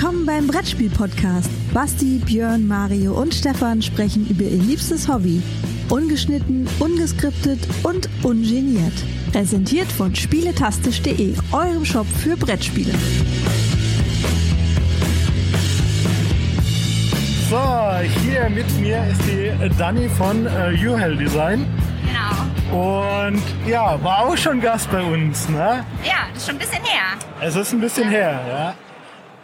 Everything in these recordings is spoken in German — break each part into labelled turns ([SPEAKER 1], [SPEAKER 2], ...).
[SPEAKER 1] Willkommen beim Brettspiel-Podcast. Basti, Björn, Mario und Stefan sprechen über ihr liebstes Hobby. Ungeschnitten, ungeskriptet und ungeniert. Präsentiert von spieletastisch.de, eurem Shop für Brettspiele.
[SPEAKER 2] So, hier mit mir ist die Dani von äh, Uhell Design.
[SPEAKER 3] Genau.
[SPEAKER 2] Und ja, war auch schon Gast bei uns, ne?
[SPEAKER 3] Ja, das ist schon ein bisschen her.
[SPEAKER 2] Es ist ein bisschen her, ja.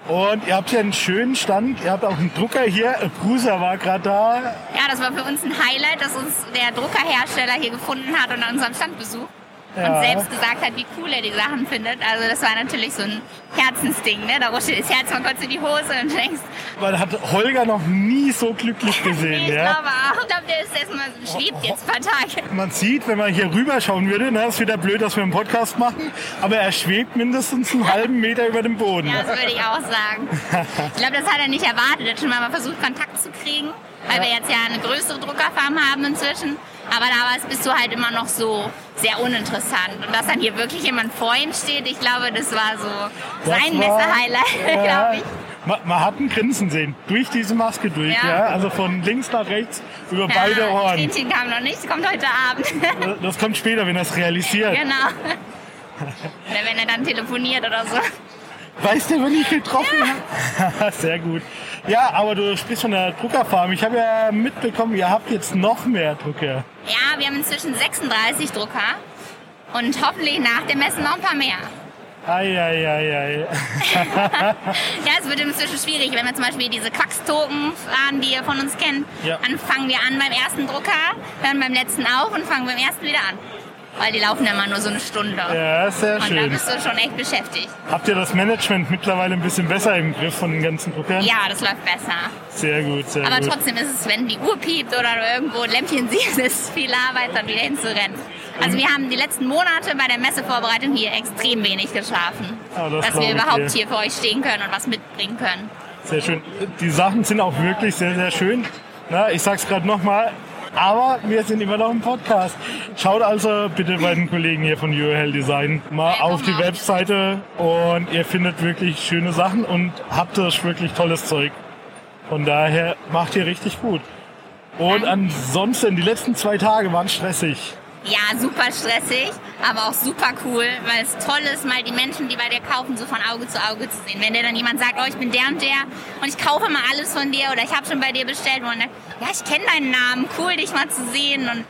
[SPEAKER 2] Und ihr habt hier einen schönen Stand. Ihr habt auch einen Drucker hier. Bruser war gerade da.
[SPEAKER 3] Ja, das war für uns ein Highlight, dass uns der Druckerhersteller hier gefunden hat und an unserem Stand besucht.
[SPEAKER 2] Ja.
[SPEAKER 3] Und selbst gesagt hat, wie cool er die Sachen findet. Also das war natürlich so ein Herzensding, ne? Da rutscht das Herz von kurz in die Hose und denkst,
[SPEAKER 2] Man hat Holger noch nie so glücklich gesehen,
[SPEAKER 3] nee, ich
[SPEAKER 2] ja.
[SPEAKER 3] glaube auch. Ich glaube, der ist erstmal schwebt jetzt ein paar Tage.
[SPEAKER 2] Man sieht, wenn man hier rüber schauen würde, ne, ist wieder blöd, dass wir einen Podcast machen, aber er schwebt mindestens einen halben Meter über dem Boden.
[SPEAKER 3] Ja, das würde ich auch sagen. Ich glaube, das hat er nicht erwartet. Er hat schon mal versucht, Kontakt zu kriegen, weil wir jetzt ja eine größere Druckerfarm haben inzwischen. Aber damals bist du halt immer noch so sehr uninteressant. Und dass dann hier wirklich jemand vor ihm steht, ich glaube, das war so
[SPEAKER 2] Das
[SPEAKER 3] sein Messe-Highlight,
[SPEAKER 2] Ja,
[SPEAKER 3] glaube ich.
[SPEAKER 2] Man, man hat ein Grinsen sehen, durch diese Maske durch, ja.
[SPEAKER 3] Ja.
[SPEAKER 2] Also von links nach rechts über beide
[SPEAKER 3] Ja,
[SPEAKER 2] Ohren.
[SPEAKER 3] Tränchen kam noch nicht, kommt heute Abend.
[SPEAKER 2] Das kommt später, wenn er es realisiert.
[SPEAKER 3] genau. Oder wenn er dann telefoniert oder so.
[SPEAKER 2] Weißt du, wenn ich getroffen habe? Sehr gut. Ja, aber du sprichst von der Druckerfarm. Ich habe ja mitbekommen, ihr habt jetzt noch mehr Drucker.
[SPEAKER 3] Ja, wir haben inzwischen 36 Drucker und hoffentlich nach dem Messen noch ein paar mehr.
[SPEAKER 2] Eieieiei.
[SPEAKER 3] Ja, es wird inzwischen schwierig, wenn wir zum Beispiel diese Quacks-Token fahren, die ihr von uns kennt.
[SPEAKER 2] Ja.
[SPEAKER 3] Dann fangen wir an beim ersten Drucker, hören beim letzten auf und fangen beim ersten wieder an. Weil die laufen ja immer nur so eine Stunde.
[SPEAKER 2] Ja, sehr
[SPEAKER 3] und da
[SPEAKER 2] schön.
[SPEAKER 3] bist du schon echt beschäftigt.
[SPEAKER 2] Habt ihr das Management mittlerweile ein bisschen besser im Griff von den ganzen Druckern?
[SPEAKER 3] Ja, das läuft besser.
[SPEAKER 2] Sehr gut, sehr
[SPEAKER 3] Aber
[SPEAKER 2] gut.
[SPEAKER 3] trotzdem ist es, wenn die Uhr piept oder du irgendwo ein Lämpchen siehst, ist es viel Arbeit, dann wieder hinzurennen. Also wir haben die letzten Monate bei der Messevorbereitung hier extrem wenig geschlafen.
[SPEAKER 2] Ah, das
[SPEAKER 3] dass wir überhaupt hier für euch stehen können und was mitbringen können.
[SPEAKER 2] Sehr schön. Die Sachen sind auch wirklich sehr, sehr schön. Na, ich sag's gerade nochmal, aber wir sind immer noch im Podcast. Schaut also bitte bei den Kollegen hier von URL Design mal auf die. Webseite und ihr findet wirklich schöne Sachen und habt das wirklich tolles Zeug. Von daher macht ihr richtig gut. Und ansonsten, die letzten zwei Tage waren stressig.
[SPEAKER 3] Ja, super stressig, aber auch super cool, weil es toll ist, mal die Menschen, die bei dir kaufen, so von Auge zu Auge zu sehen. Wenn dir dann jemand sagt, oh, ich bin der und der und ich kaufe mal alles von dir oder ich habe schon bei dir bestellt und dann, ja, ich kenne deinen Namen, cool, dich mal zu sehen und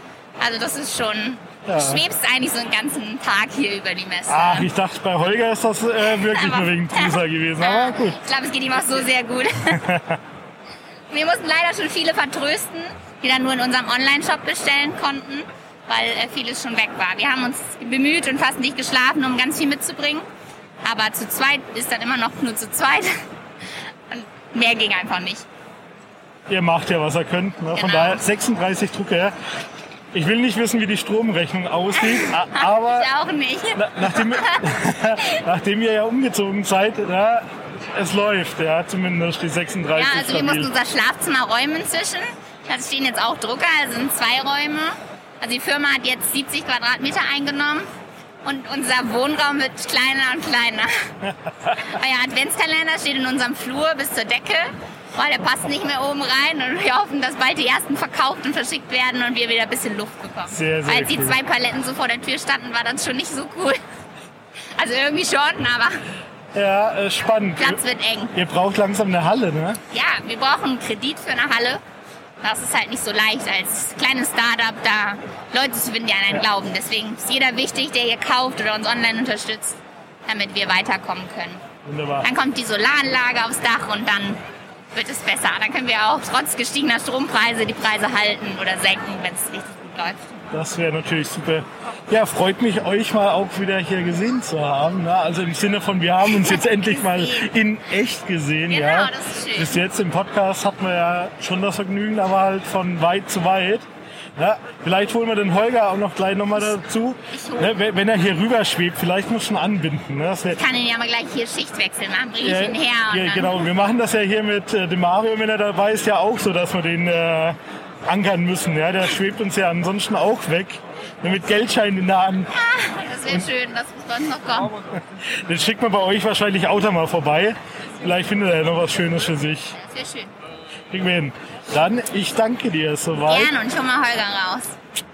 [SPEAKER 3] also das ist schon,
[SPEAKER 2] Ja.
[SPEAKER 3] du schwebst eigentlich so einen ganzen Tag hier über die Messe.
[SPEAKER 2] Ach, ich dachte, bei Holger ist das äh, wirklich nur wegen Teaser gewesen. Aber gut.
[SPEAKER 3] Ich glaube, es geht ihm auch so sehr gut. Wir mussten leider schon viele vertrösten, die dann nur in unserem Online-Shop bestellen konnten, weil äh, vieles schon weg war. Wir haben uns bemüht und fast nicht geschlafen, um ganz viel mitzubringen. Aber zu zweit ist dann immer noch nur zu zweit. Und mehr ging einfach nicht.
[SPEAKER 2] Ihr macht ja, was ihr könnt. Ne? Von
[SPEAKER 3] Genau.
[SPEAKER 2] daher 36 Drucker. Ich will nicht wissen, wie die Stromrechnung aussieht, aber
[SPEAKER 3] Ich auch nicht.
[SPEAKER 2] na, nachdem, nachdem ihr ja umgezogen seid, ja, es läuft, ja, zumindest die 36
[SPEAKER 3] Ja, also wir mussten
[SPEAKER 2] stabil.
[SPEAKER 3] unser Schlafzimmer räumen inzwischen. Da stehen jetzt auch Drucker, also sind zwei Räume. Also die Firma hat jetzt 70 Quadratmeter eingenommen und unser Wohnraum wird kleiner und kleiner. Euer Adventskalender steht in unserem Flur bis zur Decke, weil der passt nicht mehr oben rein und wir hoffen, dass bald die ersten verkauft und verschickt werden und wir wieder ein bisschen Luft bekommen.
[SPEAKER 2] Sehr, sehr
[SPEAKER 3] Als die
[SPEAKER 2] cool.
[SPEAKER 3] zwei Paletten so vor der Tür standen, war das schon nicht so cool. Also irgendwie schon, aber
[SPEAKER 2] Ja, äh, spannend.
[SPEAKER 3] Platz wird eng.
[SPEAKER 2] Ihr braucht langsam eine Halle, ne?
[SPEAKER 3] Ja, wir brauchen einen Kredit für eine Halle. Das ist halt nicht so leicht als kleines Startup da Leute zu finden, die an einen glauben. Deswegen ist jeder wichtig, der hier kauft oder uns online unterstützt, damit wir weiterkommen können.
[SPEAKER 2] Wunderbar.
[SPEAKER 3] Dann kommt die Solaranlage aufs Dach und dann wird es besser. Dann können wir auch trotz gestiegener Strompreise die Preise halten oder senken, wenn es richtig läuft.
[SPEAKER 2] Das wäre natürlich super. Ja, freut mich, euch mal auch wieder hier gesehen zu haben. Ne? Also im Sinne von, wir haben uns jetzt endlich mal in echt gesehen.
[SPEAKER 3] Genau,
[SPEAKER 2] ja.
[SPEAKER 3] das ist schön.
[SPEAKER 2] Bis jetzt im Podcast hatten wir ja schon das Vergnügen, aber halt von weit zu weit. Ja, vielleicht holen wir den Holger auch noch gleich nochmal dazu. Ne, wenn er hier rüber schwebt, vielleicht muss schon anbinden. Ne?
[SPEAKER 3] Ich kann ihn ja mal gleich hier Schichtwechsel machen, bringe ich ihn her.
[SPEAKER 2] Ja, genau. Wir machen das ja hier mit äh, dem Mario, wenn er dabei ist, ja auch so, dass wir den äh, ankern müssen. Ja, der schwebt uns ja ansonsten auch weg. Nur mit Geldschein in der Hand.
[SPEAKER 3] Ah, das wäre schön, das muss bei uns noch kommen.
[SPEAKER 2] Den schickt man bei euch wahrscheinlich auch da mal vorbei. Vielleicht findet er noch was Schönes für sich.
[SPEAKER 3] Das wäre schön.
[SPEAKER 2] Kriegen wir hin. Dann, ich danke dir soweit.
[SPEAKER 3] Gerne und schon mal Holger raus.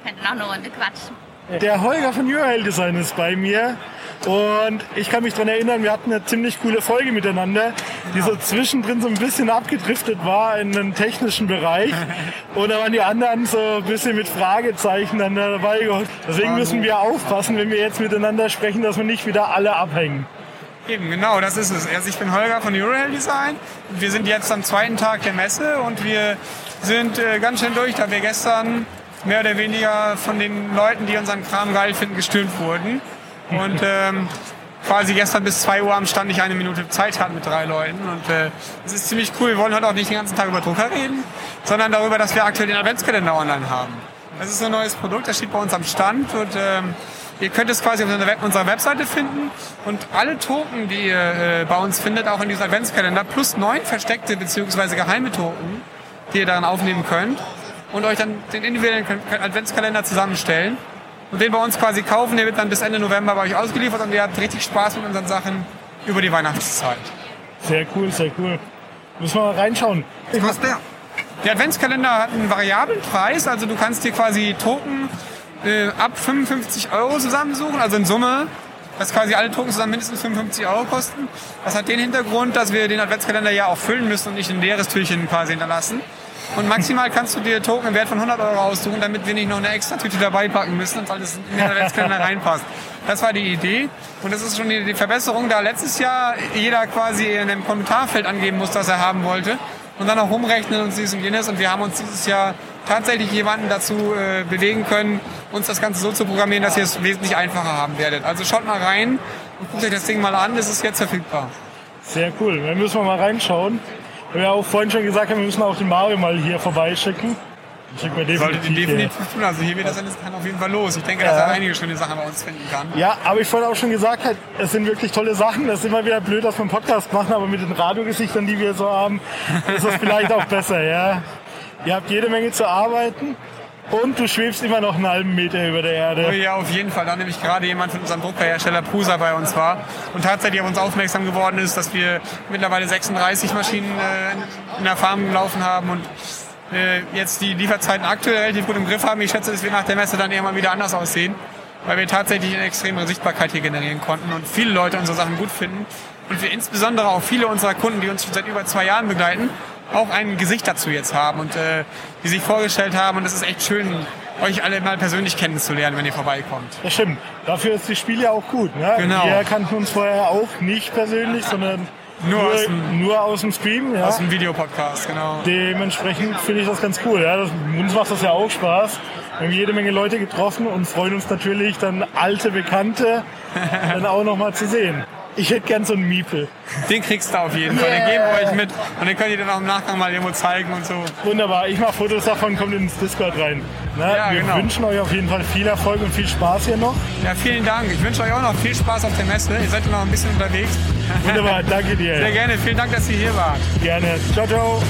[SPEAKER 3] Könnte noch eine Runde quatschen.
[SPEAKER 2] Der Holger von Eurohell Design ist bei mir. Und ich kann mich daran erinnern, wir hatten eine ziemlich coole Folge miteinander, die so zwischendrin so ein bisschen abgedriftet war in den technischen Bereich. Und da waren die anderen so ein bisschen mit Fragezeichen dann dabei. Deswegen müssen wir aufpassen, wenn wir jetzt miteinander sprechen, dass wir nicht wieder alle abhängen.
[SPEAKER 4] Eben, genau, das ist es. Also ich bin Holger von Eurohell Design. Wir sind jetzt am zweiten Tag der Messe und wir sind äh, ganz schön durch, da wir gestern mehr oder weniger von den Leuten, die unseren Kram geil finden, gestürmt wurden. Und ähm, quasi gestern bis 2 Uhr am Stand ich eine Minute Zeit hatten mit drei Leuten. Und äh, es ist ziemlich cool. Wir wollen heute auch nicht den ganzen Tag über Drucker reden, sondern darüber, dass wir aktuell den Adventskalender online haben. Das ist ein neues Produkt, das steht bei uns am Stand und ähm, ihr könnt es quasi auf unserer Webseite finden und alle Token, die ihr äh, bei uns findet, auch in diesem Adventskalender, plus neun versteckte bzw. geheime Token, die ihr daran aufnehmen könnt und euch dann den individuellen Adventskalender zusammenstellen und den bei uns quasi kaufen. Der wird dann bis Ende November bei euch ausgeliefert und ihr habt richtig Spaß mit unseren Sachen über die Weihnachtszeit.
[SPEAKER 2] Sehr cool, sehr cool. Müssen wir mal reinschauen.
[SPEAKER 4] Was kostet der? Der Adventskalender hat einen variablen Preis, also du kannst dir quasi Token äh, ab 55 Euro zusammensuchen, also in Summe, dass quasi alle Token zusammen mindestens 55 Euro kosten. Das hat den Hintergrund, dass wir den Adventskalender ja auch füllen müssen und nicht ein leeres Türchen quasi hinterlassen. Und maximal kannst du dir Token im Wert von 100 Euro aussuchen, damit wir nicht noch eine extra Tüte dabei packen müssen, weil das in den Adventskalender reinpasst. Das war die Idee. Und das ist schon die, die Verbesserung, da letztes Jahr jeder quasi in einem Kommentarfeld angeben muss, was er haben wollte. Und dann auch rumrechnen und dies und jenes. Und wir haben uns dieses Jahr tatsächlich jemanden dazu äh, bewegen können, uns das Ganze so zu programmieren, dass ihr es wesentlich einfacher haben werdet. Also schaut mal rein und guckt euch das Ding mal an. Es ist jetzt verfügbar.
[SPEAKER 2] Sehr cool. Dann müssen wir mal reinschauen. Wir haben ja auch vorhin schon gesagt, wir müssen auch den Mario mal hier vorbeischicken. Schicken wir
[SPEAKER 4] Solltet
[SPEAKER 2] definitiv.
[SPEAKER 4] definitiv tun. Also hier wird das alles kann auf jeden Fall los. Ich denke, dass
[SPEAKER 2] Ja.
[SPEAKER 4] er einige schöne Sachen bei uns finden kann.
[SPEAKER 2] Ja, aber ich vorhin auch schon gesagt habe, es sind wirklich tolle Sachen. Das ist immer wieder blöd, dass wir einen Podcast machen, aber mit den Radiogesichtern, die wir so haben, ist das vielleicht auch besser, ja. Ihr habt jede Menge zu arbeiten und du schwebst immer noch einen halben Meter über der
[SPEAKER 4] Oh
[SPEAKER 2] Erde.
[SPEAKER 4] ja, auf jeden Fall. Da nämlich gerade jemand von unserem Druckerhersteller Prusa bei uns war und tatsächlich auf uns aufmerksam geworden ist, dass wir mittlerweile 36 Maschinen äh, in der Farm laufen haben und äh, jetzt die Lieferzeiten aktuell relativ gut im Griff haben. Ich schätze, dass wir nach der Messe dann irgendwann wieder anders aussehen, weil wir tatsächlich eine extreme Sichtbarkeit hier generieren konnten und viele Leute unsere Sachen gut finden und wir insbesondere auch viele unserer Kunden, die uns schon seit über zwei Jahren begleiten, auch ein Gesicht dazu jetzt haben und äh, die sich vorgestellt haben und es ist echt schön, euch alle mal persönlich kennenzulernen, wenn ihr vorbeikommt.
[SPEAKER 2] Das stimmt. Dafür ist das Spiel ja auch gut. Ne?
[SPEAKER 4] Genau.
[SPEAKER 2] Wir kannten uns vorher auch nicht persönlich, sondern
[SPEAKER 4] Nur
[SPEAKER 2] nur,
[SPEAKER 4] aus dem-
[SPEAKER 2] nur aus dem Stream. Ja.
[SPEAKER 4] Aus dem Videopodcast, genau.
[SPEAKER 2] Dementsprechend finde ich das ganz cool. Ja. Das, uns macht das ja auch Spaß. Wir haben jede Menge Leute getroffen und freuen uns natürlich dann alte Bekannte dann auch noch mal zu sehen. Ich hätte gern so einen Miepel.
[SPEAKER 4] Den kriegst du auf jeden Fall. Den geben wir euch mit und den könnt ihr dann auch im Nachgang mal irgendwo zeigen und so.
[SPEAKER 2] Wunderbar. Ich mache Fotos davon, kommt ins Discord rein. Ne?
[SPEAKER 4] Ja,
[SPEAKER 2] Wir
[SPEAKER 4] genau.
[SPEAKER 2] wünschen euch auf jeden Fall viel Erfolg und viel Spaß hier noch.
[SPEAKER 4] Ja, vielen Dank. Ich wünsche euch auch noch viel Spaß auf der Messe. Ihr seid noch ein bisschen unterwegs.
[SPEAKER 2] Wunderbar, danke
[SPEAKER 4] Sehr
[SPEAKER 2] dir.
[SPEAKER 4] gerne. Vielen Dank, dass ihr hier wart.
[SPEAKER 2] Gerne. Ciao, ciao.